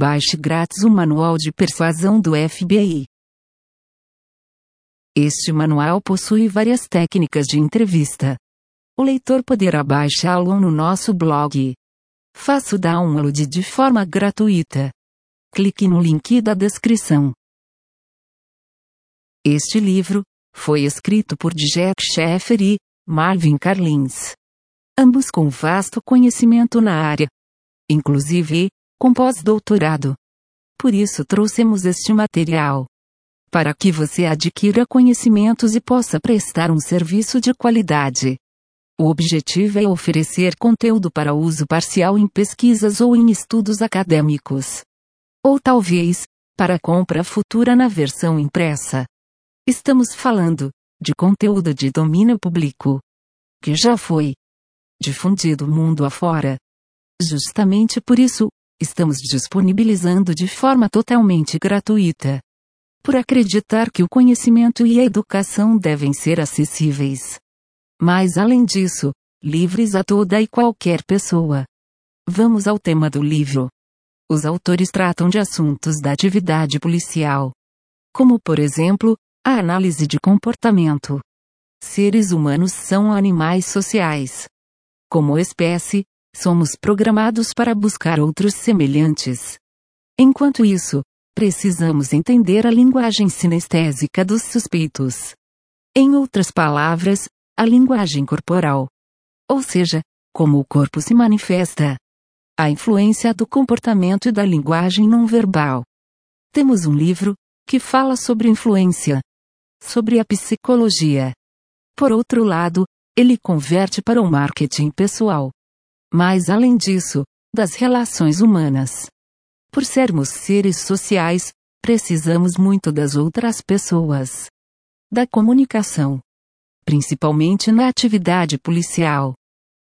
Baixe grátis o Manual de Persuasão do FBI. Este manual possui várias técnicas de entrevista. O leitor poderá baixá-lo no nosso blog. Faça o download de forma gratuita. Clique no link da descrição. Este livro foi escrito por Jack Sheffer e Marvin Carlins. Ambos com vasto conhecimento na área. Inclusive, com pós-doutorado. Por isso trouxemos este material. Para que você adquira conhecimentos e possa prestar um serviço de qualidade. O objetivo é oferecer conteúdo para uso parcial em pesquisas ou em estudos acadêmicos. Ou talvez, para compra futura na versão impressa. Estamos falando de conteúdo de domínio público que já foi difundido mundo afora. Justamente por isso, estamos disponibilizando de forma totalmente gratuita. Por acreditar que o conhecimento e a educação devem ser acessíveis. Mas além disso, livres a toda e qualquer pessoa. Vamos ao tema do livro. Os autores tratam de assuntos da atividade policial. Como por exemplo, a análise de comportamento. Seres humanos são animais sociais. Como espécie, somos programados para buscar outros semelhantes. Enquanto isso, precisamos entender a linguagem sinestésica dos suspeitos. Em outras palavras, a linguagem corporal. Ou seja, como o corpo se manifesta. A influência do comportamento e da linguagem não verbal. Temos um livro que fala sobre influência, sobre a psicologia. Por outro lado, ele converte para o marketing pessoal. Mas além disso, das relações humanas. Por sermos seres sociais, precisamos muito das outras pessoas. Da comunicação. Principalmente na atividade policial.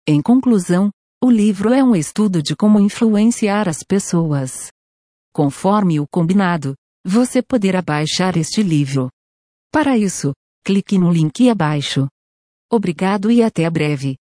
Em conclusão, o livro é um estudo de como influenciar as pessoas. Conforme o combinado, você poderá baixar este livro. Para isso, clique no link abaixo. Obrigado e até breve.